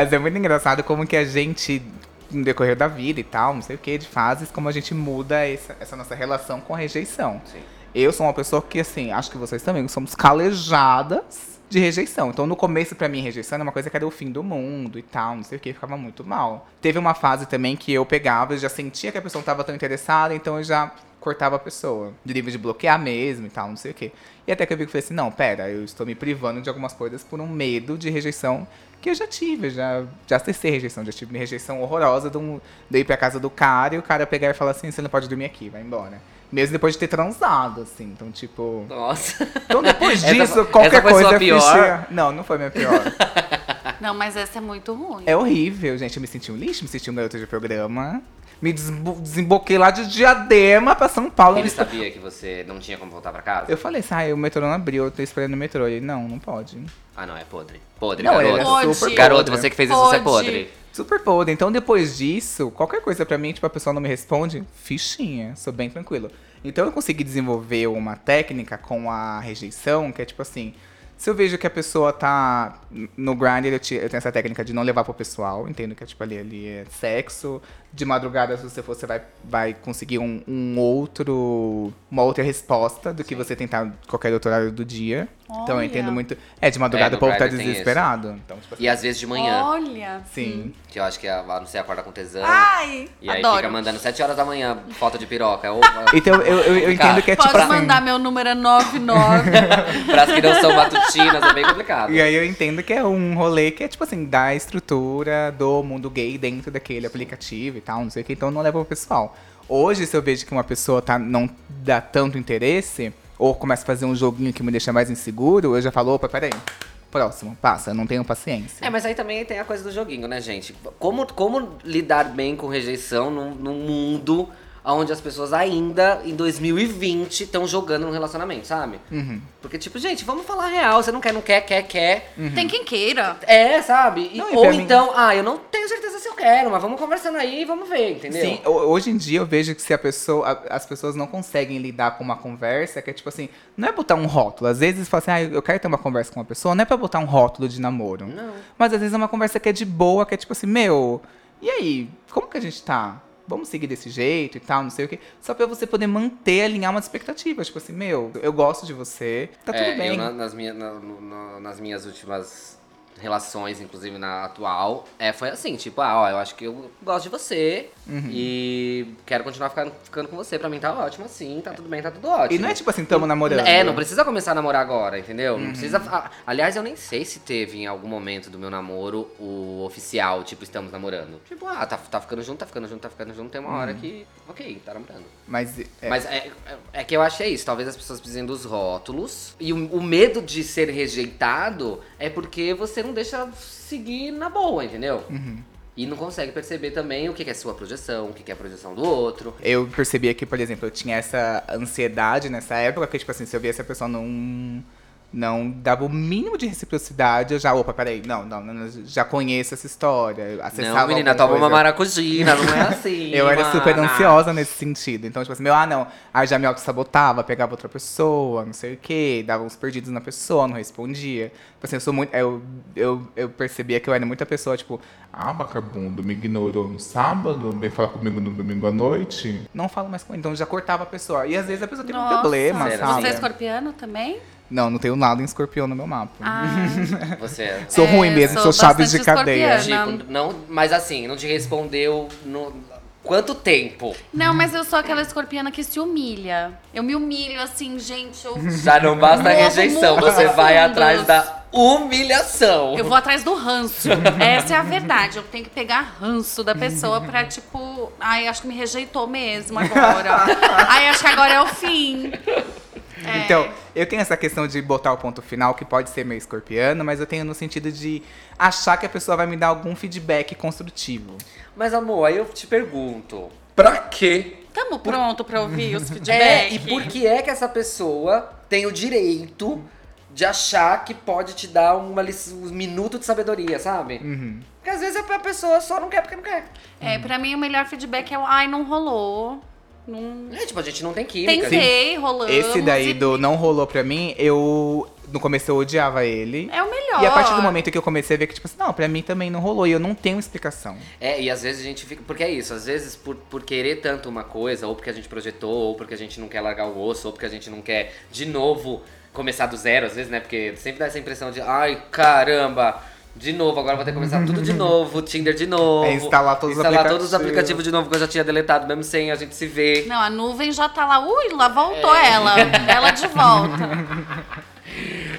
Mas é muito engraçado como que a gente, no decorrer da vida e tal, não sei o que, de fases, como a gente muda essa, essa nossa relação com a rejeição. Sim. Eu sou uma pessoa que, assim, acho que vocês também somos calejadas de rejeição. Então, no começo, pra mim, rejeição era uma coisa que era o fim do mundo e tal, não sei o que, ficava muito mal. Teve uma fase também que eu pegava, eu já sentia que a pessoa não tava tão interessada, então eu já cortava a pessoa. De nível de bloquear mesmo e tal, não sei o que. E até que eu vi que eu falei assim, não, pera, eu estou me privando de algumas coisas por um medo de rejeição que eu já tive, eu já, já acessei rejeição, já tive uma rejeição horrorosa de, um, de ir pra casa do cara e o cara pegar e falar assim, você não pode dormir aqui, vai embora. Mesmo depois de ter transado, assim, então tipo... Nossa. Então depois Essa disso, foi- qualquer essa foi coisa sua pior? Não, não foi minha pior. Não, mas essa é muito ruim. É horrível, gente. Eu me senti um lixo, me senti um garoto de programa. Me desemboquei lá de Diadema pra São Paulo. Ele sabia que você não tinha como voltar pra casa? Eu falei assim, ah, o metrô não abriu, eu tô esperando o metrô. Ele, não, não pode. Ah, não, é podre. Podre, Não, ele garoto. era Pode. super Garoto, você que fez isso, você é Pode. podre. Super podre. Então, depois disso, qualquer coisa pra mim, tipo, a pessoa não me responde, fichinha. Sou bem tranquilo. Então, eu consegui desenvolver uma técnica com a rejeição, que é tipo assim... Se eu vejo que a pessoa tá no grinder, eu, te- eu tenho essa técnica de não levar pro pessoal. Entendo que é tipo ali, ali é sexo. De madrugada, se você for, você vai, vai conseguir um, um outro. Uma outra resposta do que você tentar qualquer outro horário do dia. Então eu entendo muito. É, de madrugada É, no o povo tá tem desesperado. Então, tipo assim, E às vezes de manhã. Olha. sim. Que eu acho que a, a- não sei, acorda com tesão. Ai, e aí adoro. fica mandando 7 horas da manhã foto de piroca. Ou, Então eu, eu, eu entendo que é Pode tipo assim. mandar meu número é 99. pras que não são matutinas, é bem complicado. E aí eu entendo que é um rolê que é tipo assim, da estrutura do mundo gay dentro daquele aplicativo e tal, não sei o que, então não leva pro pessoal. Hoje, se eu vejo que uma pessoa tá, não dá tanto interesse, ou começa a fazer um joguinho que me deixa mais inseguro, eu já falo, opa, peraí. Próximo, passa, não tenho paciência. É, mas aí também tem a coisa do joguinho, né, gente? Como, como lidar bem com rejeição num, num mundo onde as pessoas ainda, em 2020, estão jogando no relacionamento, sabe? Uhum. Porque, tipo, gente, vamos falar real. Você não quer, não quer, quer, quer. Tem quem queira. É, sabe? E- Não, ou pra mim- então, ah, eu não tenho certeza se eu quero, mas vamos conversando aí e vamos ver, entendeu? Sim, ho- hoje em dia eu vejo que se a pessoa, as pessoas não conseguem lidar com uma conversa, que é tipo assim, não é botar um rótulo. Às vezes fala assim, ah, eu quero ter uma conversa com uma pessoa, não é pra botar um rótulo de namoro. Não. Mas às vezes é uma conversa que é de boa, que é tipo assim, meu, e aí, como que a gente tá? Vamos seguir desse jeito e tal, não sei o quê. Só pra você poder manter, alinhar umas expectativas. Tipo assim, meu, eu gosto de você, tá tudo É, bem. Eu, na- nas, minha, na- no- na- nas minhas últimas relações, inclusive na atual, é, foi assim, tipo, ah, ó, eu acho que eu gosto de você Uhum. e quero continuar ficando, ficando com você. Pra mim tá ótimo assim, tá tudo bem, tá tudo ótimo. E não é tipo assim, tamo namorando. É, não precisa começar a namorar agora, entendeu? Uhum. Não precisa. aliás, eu nem sei se teve em algum momento do meu namoro o oficial, tipo, estamos namorando. Tipo, ah, tá, tá ficando junto, tá ficando junto, tá ficando junto, tem uma Uhum. hora que. Ok, tá namorando. Mas, é, Mas é, é- é que eu acho que é isso. Talvez as pessoas precisem dos rótulos. E o, o medo de ser rejeitado é porque você não deixa seguir na boa, entendeu? Uhum. E não consegue perceber também o que é sua projeção, o que é a projeção do outro. eu percebia que, por exemplo, eu tinha essa ansiedade nessa época, que, tipo assim, se eu via essa pessoa não, não dava o mínimo de reciprocidade, eu já, opa, peraí, não, não, não, já conheço essa história. não, menina, toma uma maracujina, não é assim. Eu era super mana. ansiosa nesse sentido. Então, tipo assim, meu, ah, não. Aí já me auto-sabotava, pegava outra pessoa, não sei o quê, dava uns perdidos na pessoa, não respondia. Tipo assim, eu sou muito. Eu, eu, eu percebia que eu era muita pessoa, tipo, Ah, vagabundo, me ignorou no sábado, vem falar comigo no domingo à noite. não falo mais com ele. Então já cortava a pessoa. E às vezes a pessoa tem um Nossa. problema, Sério, sabe? Você é escorpiano também? Não, não tenho nada em escorpião no meu mapa. Ah, Você é. Sou É, ruim mesmo, sou sou chaves de cadeia. Tipo, não, mas assim, não te respondeu no. Quanto tempo? não, mas eu sou aquela escorpiana que se humilha. Eu me humilho assim, gente. Eu, Já não basta a rejeição, você vai atrás da humilhação. eu vou atrás do ranço. Essa é a verdade. Eu tenho que pegar ranço da pessoa pra, tipo, ai, acho que me rejeitou mesmo agora. ai, acho que agora é o fim. É. Então, eu tenho essa questão de botar o ponto final, que pode ser meio escorpiano, mas eu tenho no sentido de achar que a pessoa vai me dar algum feedback construtivo. Mas amor, aí eu te pergunto, pra quê? Tamo pronto pra ouvir os É, feedbacks? e por que é que essa pessoa tem o direito de achar que pode te dar uma, um minuto de sabedoria, sabe? Uhum. Porque às vezes a pessoa só não quer porque não quer. É, pra mim o melhor feedback é o ai, não rolou. Não... É, tipo, a gente não tem química. Tentei, rolamos. Esse daí e- do não rolou pra mim, eu. No começo eu odiava ele. É o melhor. E a partir do momento que eu comecei a ver que, tipo assim, não, pra mim também não rolou. E eu não tenho explicação. É, e às vezes a gente fica. Porque é isso, às vezes por, por querer tanto uma coisa, ou porque a gente projetou, ou porque a gente não quer largar o osso, ou porque a gente não quer, de novo, começar do zero, às vezes, né? Porque sempre dá essa impressão de, ai, caramba, de novo, agora vou ter que começar tudo de novo, Tinder de novo. É instalar todos os instalar todos os aplicativos. aplicativos de novo que eu já tinha deletado, mesmo sem a gente se ver. Não, a nuvem já tá lá. Ui, lá voltou É. ela. Ela de volta.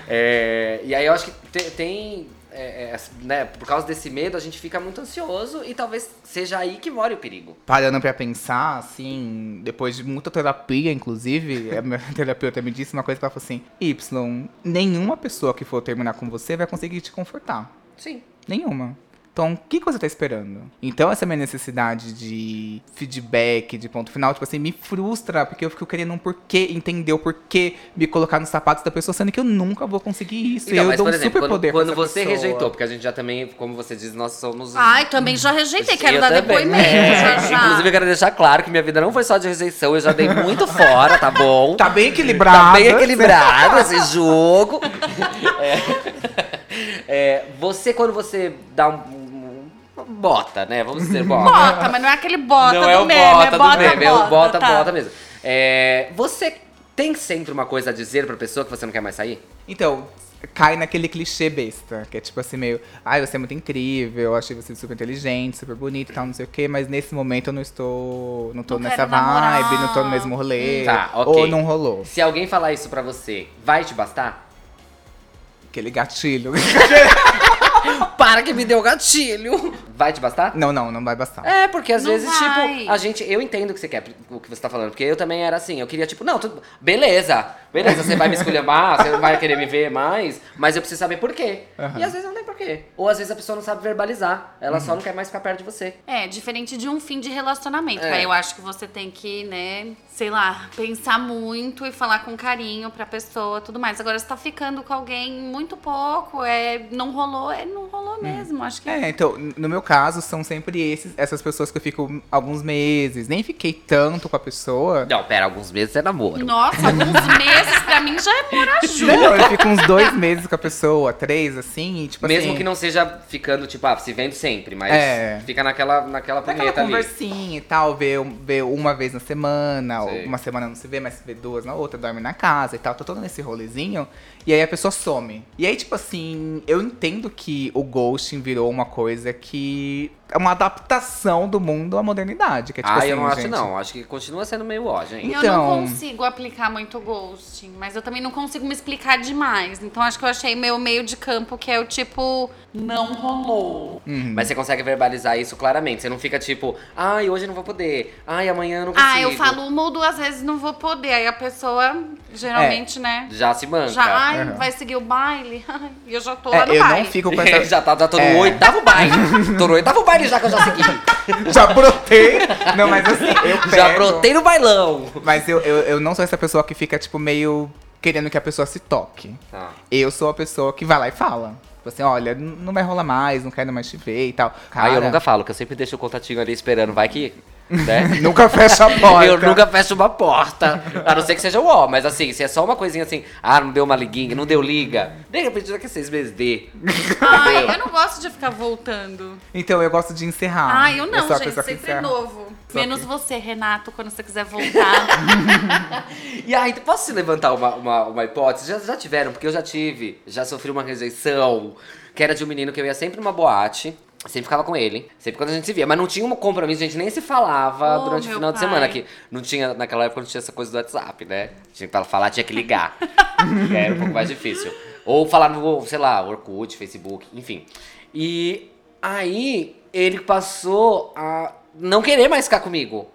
É, e aí eu acho que te- tem. é, é, né, por causa desse medo, a gente fica muito ansioso e talvez seja aí que mora o perigo. Parando pra pensar, assim, depois de muita terapia, inclusive, a minha terapeuta me disse uma coisa que ela falou assim: Y, nenhuma pessoa que for terminar com você vai conseguir te confortar. Sim. Nenhuma. Então, o que, você tá esperando? Então, essa minha necessidade de feedback, de ponto final, tipo assim, me frustra, porque eu fico querendo um porquê, entender o porquê me colocar nos sapatos da pessoa, sendo que eu nunca vou conseguir isso. Então, eu mas, dou por um exemplo, super quando, poder quando você pessoa. rejeitou, porque a gente já também, como você diz, nós somos. Ai, também já rejeitei. Quero Eu dar também. depoimento É, já já. Inclusive, eu quero deixar claro que minha vida não foi só de rejeição, eu já dei muito fora, tá bom? Tá bem equilibrado. Tá bem equilibrado esse jogo. É. É, você, quando você dá um, Bota, né? Vamos dizer, bota. Bota, mas não é aquele bota não do é o meme, bota é do bota, meme, é o bota, tá. bota mesmo. É, você tem sempre uma coisa a dizer pra pessoa que você não quer mais sair? Então, cai naquele clichê besta, que é tipo assim, meio, ai, você é muito incrível, eu achei você super inteligente, super bonito e tal, não sei o quê, mas nesse momento eu não estou. Não tô Não nessa quero namorar. vibe, não tô no mesmo rolê. Tá, ok. Ou não rolou. Se alguém falar isso pra você, vai te bastar? Aquele gatilho. Para que me deu gatilho! Vai te bastar? não, não, não vai bastar. É, porque às Não vezes, vai. tipo, a gente. Eu entendo o que você quer, o que você tá falando, porque eu também era assim. Eu queria, tipo, não, tudo. Beleza, beleza, você vai me esculhambar, você vai querer me ver mais, mas eu preciso saber por quê. E às vezes não por quê. Ou às vezes a pessoa não sabe verbalizar, ela só não quer mais ficar perto de você. É, diferente de um fim de relacionamento. É. Aí eu acho que você tem que, né, sei lá, pensar muito e falar com carinho pra pessoa tudo mais. Agora, você tá ficando com alguém muito pouco, é, não rolou, é, não rolou mesmo. Acho que. É, então, no meu caso, são sempre esses, essas pessoas que eu fico alguns meses, nem fiquei tanto com a pessoa. Não, pera, alguns meses é namoro. Nossa, alguns meses pra mim já é morar junto. Não, eu fico uns dois meses com a pessoa, três, assim, e tipo Mesmo assim. Que não seja ficando, tipo, ah, se vendo sempre, mas É. fica naquela, naquela Aquela punheta ali. conversinha e tal, um- ver uma vez na semana, Sei. uma semana não se vê, mas se vê duas na outra, dorme na casa e tal, tô todo nesse rolezinho, e aí a pessoa some. E aí, tipo assim, eu entendo que o ghosting virou uma coisa que é uma adaptação do mundo à modernidade, que é tipo ah, assim, eu não acho gente, não. Acho que continua sendo meio ó, gente. Eu Então- não consigo aplicar muito ghosting, mas eu também não consigo me explicar demais. Então acho que eu achei meu meio de campo, que é o tipo, não rolou. Mas você consegue verbalizar isso claramente. Você não fica tipo, ai, hoje eu não vou poder. Ai, amanhã eu não consigo. Ah, eu falo uma ou duas vezes não vou poder. Aí a pessoa, geralmente, né? Já se manca. Já, ai, Uhum. vai seguir o baile. Ai, E eu já tô É, lá no eu baile. não fico com essa. já tá, já tô no É. oitavo baile. tô no oitavo baile já que eu já segui. Já brotei! Não, mas assim, eu pego. Já brotei no bailão. Mas eu, eu, eu não sou essa pessoa que fica, tipo, meio querendo que a pessoa se toque. Tá. Eu sou a pessoa que vai lá e fala. Tipo assim, olha, não vai rolar mais, não quero mais te ver e tal. Cara, Aí eu nunca falo, que eu sempre deixo o contatinho ali esperando, vai que. Né? nunca fecha a porta. Eu nunca fecho uma porta. A não ser que seja o ó. Mas assim, se é só uma coisinha assim, ah, não deu uma liguinha, não deu liga. De repente daqui a seis meses dê. Ai, eu não gosto de ficar voltando. Então eu gosto de encerrar. Ai, eu não, a gente, sempre encerra. novo. Só Menos que- você, Renato, quando você quiser voltar. E aí, posso te levantar uma, uma, uma hipótese? Já, já tiveram, porque eu já tive, já sofri uma rejeição, que era de um menino que eu ia sempre numa boate. Sempre ficava com ele, sempre quando a gente se via. Mas não tinha um compromisso, a gente nem se falava Oh, durante o final de pai. semana. Que não tinha, naquela época não tinha essa coisa do WhatsApp, né? Tinha que falar, tinha que ligar. que era um pouco mais difícil. Ou falar no, sei lá, Orkut, Facebook, enfim. E aí ele passou a não querer mais ficar comigo.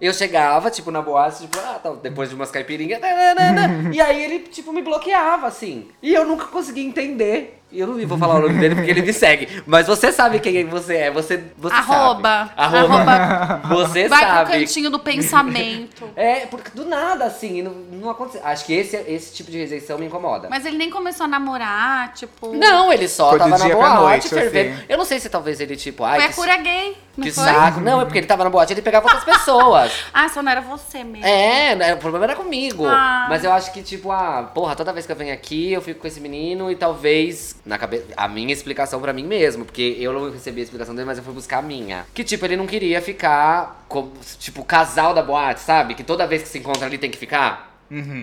Eu chegava, tipo, na boate, tipo, ah, tá, depois de umas caipirinhas, e aí ele, tipo, me bloqueava, assim. E eu nunca conseguia entender. E eu não vou falar o nome dele porque ele me segue. Mas você sabe quem você é, você, você Arroba. sabe. Arroba. Você Vai pro sabe. cantinho do pensamento. É, porque do nada, assim, não, não aconteceu. Acho que esse, esse tipo de rejeição me incomoda. Mas ele nem começou a namorar, tipo. Não, ele só Foi tava na boate, noite, fervendo. assim. Eu não sei se talvez ele, tipo, ai, Foi a que, cura gay, não que foi? saco. Não, é porque ele tava na boate, ele pegava outras pessoas. Ah, só não era você mesmo. É, né, o problema era comigo. Ah. Mas eu acho que, tipo, ah, porra, toda vez que eu venho aqui, eu fico com esse menino e talvez, na cabeça, a minha explicação pra mim mesmo, porque eu não recebi a explicação dele, mas eu fui buscar a minha. Que, tipo, ele não queria ficar, como, tipo, casal da boate, sabe? Que toda vez que se encontra ali tem que ficar.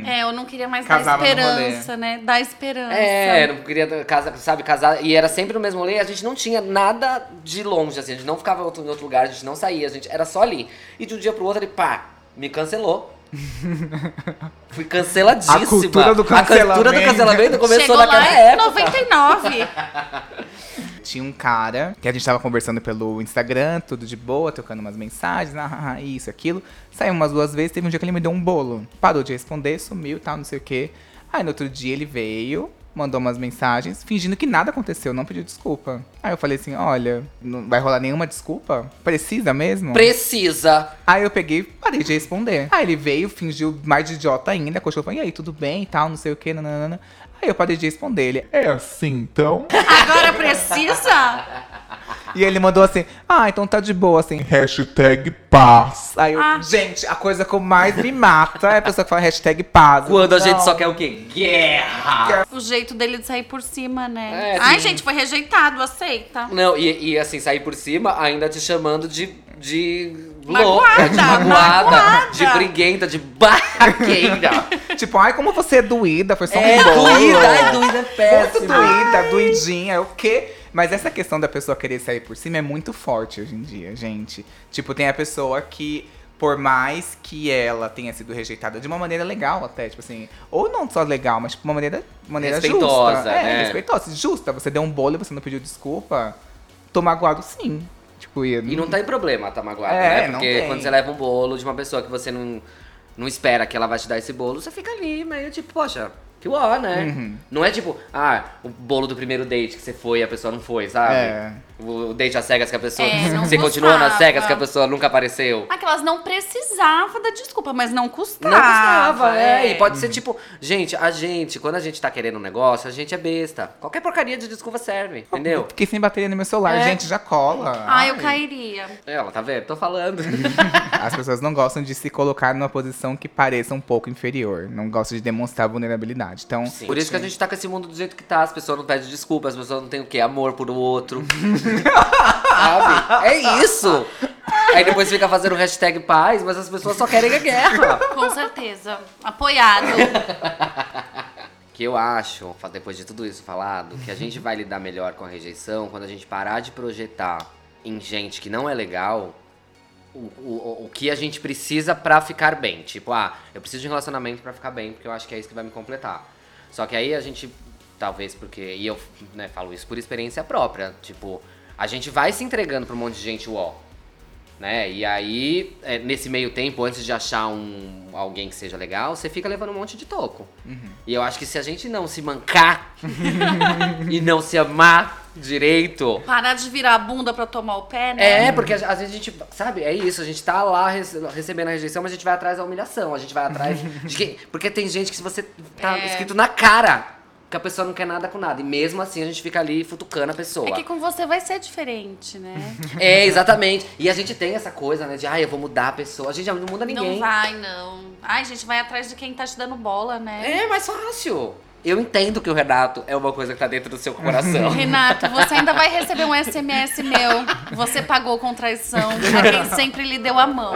É, eu não queria mais Casava dar esperança, né? Dar esperança. É, não queria casar, sabe, casar. E era sempre no mesmo rolê, a gente não tinha nada de longe, assim, a gente não ficava em outro lugar, a gente não saía, a gente era só ali. E de um dia pro outro ele, pá, me cancelou. Fui canceladíssima. A cultura do A cultura do cancelamento. cancelamento começou Chegou naquela lá em época. 99. Tinha um cara que a gente tava conversando pelo Instagram, tudo de boa, trocando umas mensagens, ah, ah, isso, aquilo. Saiu umas duas vezes, teve um dia que ele me deu um bolo. Parou de responder, sumiu e tal, não sei o quê. Aí no outro dia ele veio, mandou umas mensagens, fingindo que nada aconteceu, não pediu desculpa. Aí eu falei assim: olha, não vai rolar nenhuma desculpa? Precisa mesmo? Precisa. Aí eu peguei e parei de responder. Aí ele veio, fingiu mais de idiota ainda, coxou, falou, e aí, tudo bem e tal, não sei o que, nananana. Aí eu parei de responder ele. É assim, então. Agora precisa? E ele mandou assim, ah, então tá de boa, assim. Hashtag paz. Aí eu, Ah. gente, a coisa que mais me mata é a pessoa que fala hashtag paz. Quando a gente só quer o quê? Guerra! O jeito dele de sair por cima, né? É, Ai, sim. gente, foi rejeitado, aceita. Não, e, e assim, sair por cima ainda te chamando de. de Magoada, louca, magoada, magoada. de briguenta, de barraqueira. Tipo, ai, como você é doída, foi só um é bolo. doída, é doída, é Muito péssimo. doída, doidinha, é o quê? Mas essa questão da pessoa querer sair por cima é muito forte hoje em dia, gente. Tipo, tem a pessoa que, por mais que ela tenha sido rejeitada de uma maneira legal até, tipo assim, ou não só legal, mas tipo, uma maneira, maneira Respeitosa, justa. É, né? respeitosa, justa. Você deu um bolo e você não pediu desculpa, tô magoado sim. Tipo, e, E não tem problema tá magoado, É, né? Porque quando você leva um bolo de uma pessoa que você não, não espera que ela vai te dar esse bolo, você fica ali meio tipo, poxa, que ó, né? Uhum. Não é tipo, ah, o bolo do primeiro date que você foi e a pessoa não foi, sabe? É. O date às cegas que a pessoa. É, não você continua nas custava. cegas que a pessoa nunca apareceu. Aquelas não precisavam da desculpa, mas não custava. Não custava, é. E pode ser tipo, gente, a gente, quando a gente tá querendo um negócio, a gente é besta. Qualquer porcaria de desculpa serve, entendeu? Fiquei sem bateria no meu celular, É. gente, já cola. Ai, eu cairia. Ela, tá vendo? Tô falando. As pessoas não gostam de se colocar numa posição que pareça um pouco inferior. Não gostam de demonstrar vulnerabilidade. Então, Por isso que a gente tá com esse mundo do jeito que tá. As pessoas não pedem desculpa, as pessoas não têm o quê? Amor por o outro. Sabe? É isso! Aí depois fica fazendo hashtag paz, mas as pessoas só querem a guerra. Com certeza. Apoiado. Que eu acho, depois de tudo isso falado, que a gente vai lidar melhor com a rejeição quando a gente parar de projetar em gente que não é legal o, o, o que a gente precisa pra ficar bem. Tipo, ah, eu preciso de um relacionamento pra ficar bem, porque eu acho que é isso que vai me completar. Só que aí a gente, talvez porque, e eu né, falo isso por experiência própria, tipo, a gente vai se entregando pra um monte de gente uó. Né? E aí, é, nesse meio tempo, antes de achar um, alguém que seja legal, você fica levando um monte de toco. E eu acho que se a gente não se mancar e não se amar direito. Parar de virar a bunda pra tomar o pé, né? É, porque às vezes a gente, sabe, é isso, a gente tá lá rece- recebendo a rejeição, mas a gente vai atrás da humilhação, a gente vai atrás de quem. Porque tem gente que se você tá É. escrito na cara que a pessoa não quer nada com nada. E mesmo assim a gente fica ali futucando a pessoa. É que com você vai ser diferente, né? É, exatamente. E a gente tem essa coisa, né, de ai, eu vou mudar a pessoa. A gente não muda ninguém. Não vai, não. Ai, gente, vai atrás de quem tá te dando bola, né? É mais fácil. Eu entendo que o Renato é uma coisa que tá dentro do seu coração. Renato, você ainda vai receber um SMS meu. Você pagou com traição a quem sempre lhe deu a mão.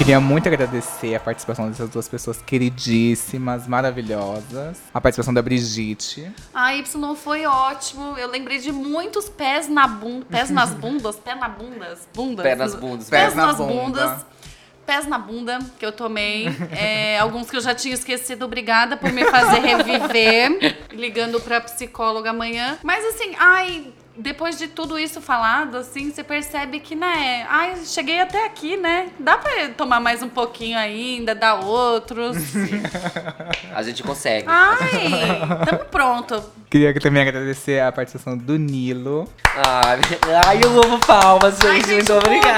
Queria muito agradecer a participação dessas duas pessoas queridíssimas, maravilhosas. A participação da Brigitte. A Y foi ótimo. Eu lembrei de muitos pés na bunda. Pés nas bundas? Pé na bundas? Bundas. Pé nas bundas. Pés, Pés na nas bunda. bundas. Pés na bunda, que eu tomei. É, alguns que eu já tinha esquecido. Obrigada por me fazer reviver. ligando pra psicóloga amanhã. Mas assim, ai. Depois de tudo isso falado, assim, você percebe que, né? Ai, cheguei até aqui, né? Dá pra tomar mais um pouquinho ainda, dar outros. A gente consegue. Ai, tamo pronto. Queria também agradecer a participação do Nilo. Ai, ai, eu amo palmas, gente. Ai, gente, muito público.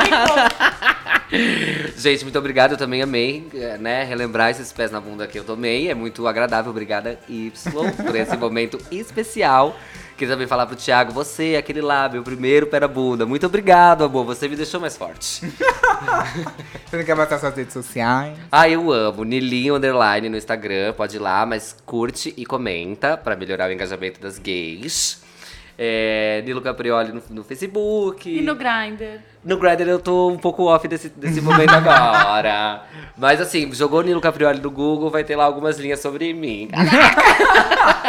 Gente, muito obrigado. Eu também amei, eh, né? Relembrar esses pés na bunda que eu tomei. É muito agradável. Obrigada, Y, por esse momento especial. Queria também falar pro Thiago, você, aquele lá, meu primeiro pé na bunda. Muito obrigado, amor. Você me deixou mais forte. Você não quer botar suas redes sociais? Ah, eu amo. Nilinho Underline no Instagram, pode ir lá, mas curte e comenta pra melhorar o engajamento das gays. É, Nilo Caprioli no, no Facebook. E no Grindr? No Grindr eu tô um pouco off desse, desse momento agora. Mas assim, jogou Nilo Caprioli no Google, vai ter lá algumas linhas sobre mim.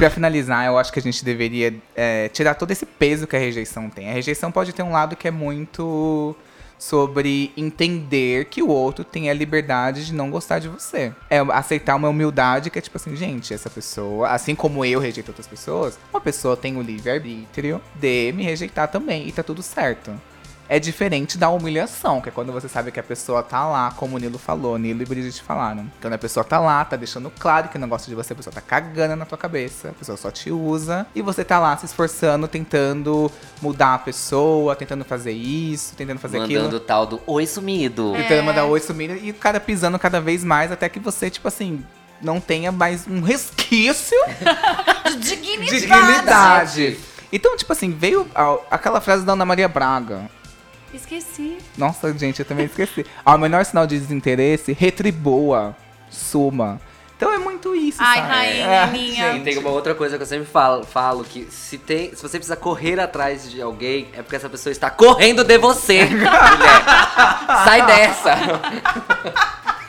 Pra finalizar, eu acho que a gente deveria é, tirar todo esse peso que a rejeição tem. A rejeição pode ter um lado que é muito sobre entender que o outro tem a liberdade de não gostar de você. É aceitar uma humildade que é tipo assim, gente, essa pessoa, assim como eu rejeito outras pessoas, uma pessoa tem o livre-arbítrio de me rejeitar também e tá tudo certo. É diferente da humilhação, que é quando você sabe que a pessoa tá lá, como o Nilo falou, Nilo e Brigitte falaram. Quando a pessoa tá lá, tá deixando claro que não gosta de você, a pessoa tá cagando na tua cabeça, a pessoa só te usa, e você tá lá se esforçando, tentando mudar a pessoa, tentando fazer isso, tentando fazer aquilo. Mandando o tal do oi sumido. É. Tentando mandar oi sumindo e o cara pisando cada vez mais até que você, tipo assim, não tenha mais um resquício De dignidade. de dignidade. Então, tipo assim, veio a- aquela frase da Ana Maria Braga. Esqueci. Nossa, gente, eu também esqueci. Ao menor sinal de desinteresse, retribua, suma. Então é muito isso, Ai, sabe? rainha, É, minha. Tem uma outra coisa que eu sempre falo, falo que se, tem, se você precisa correr atrás de alguém, é porque essa pessoa está correndo de você, mulher. Sai dessa.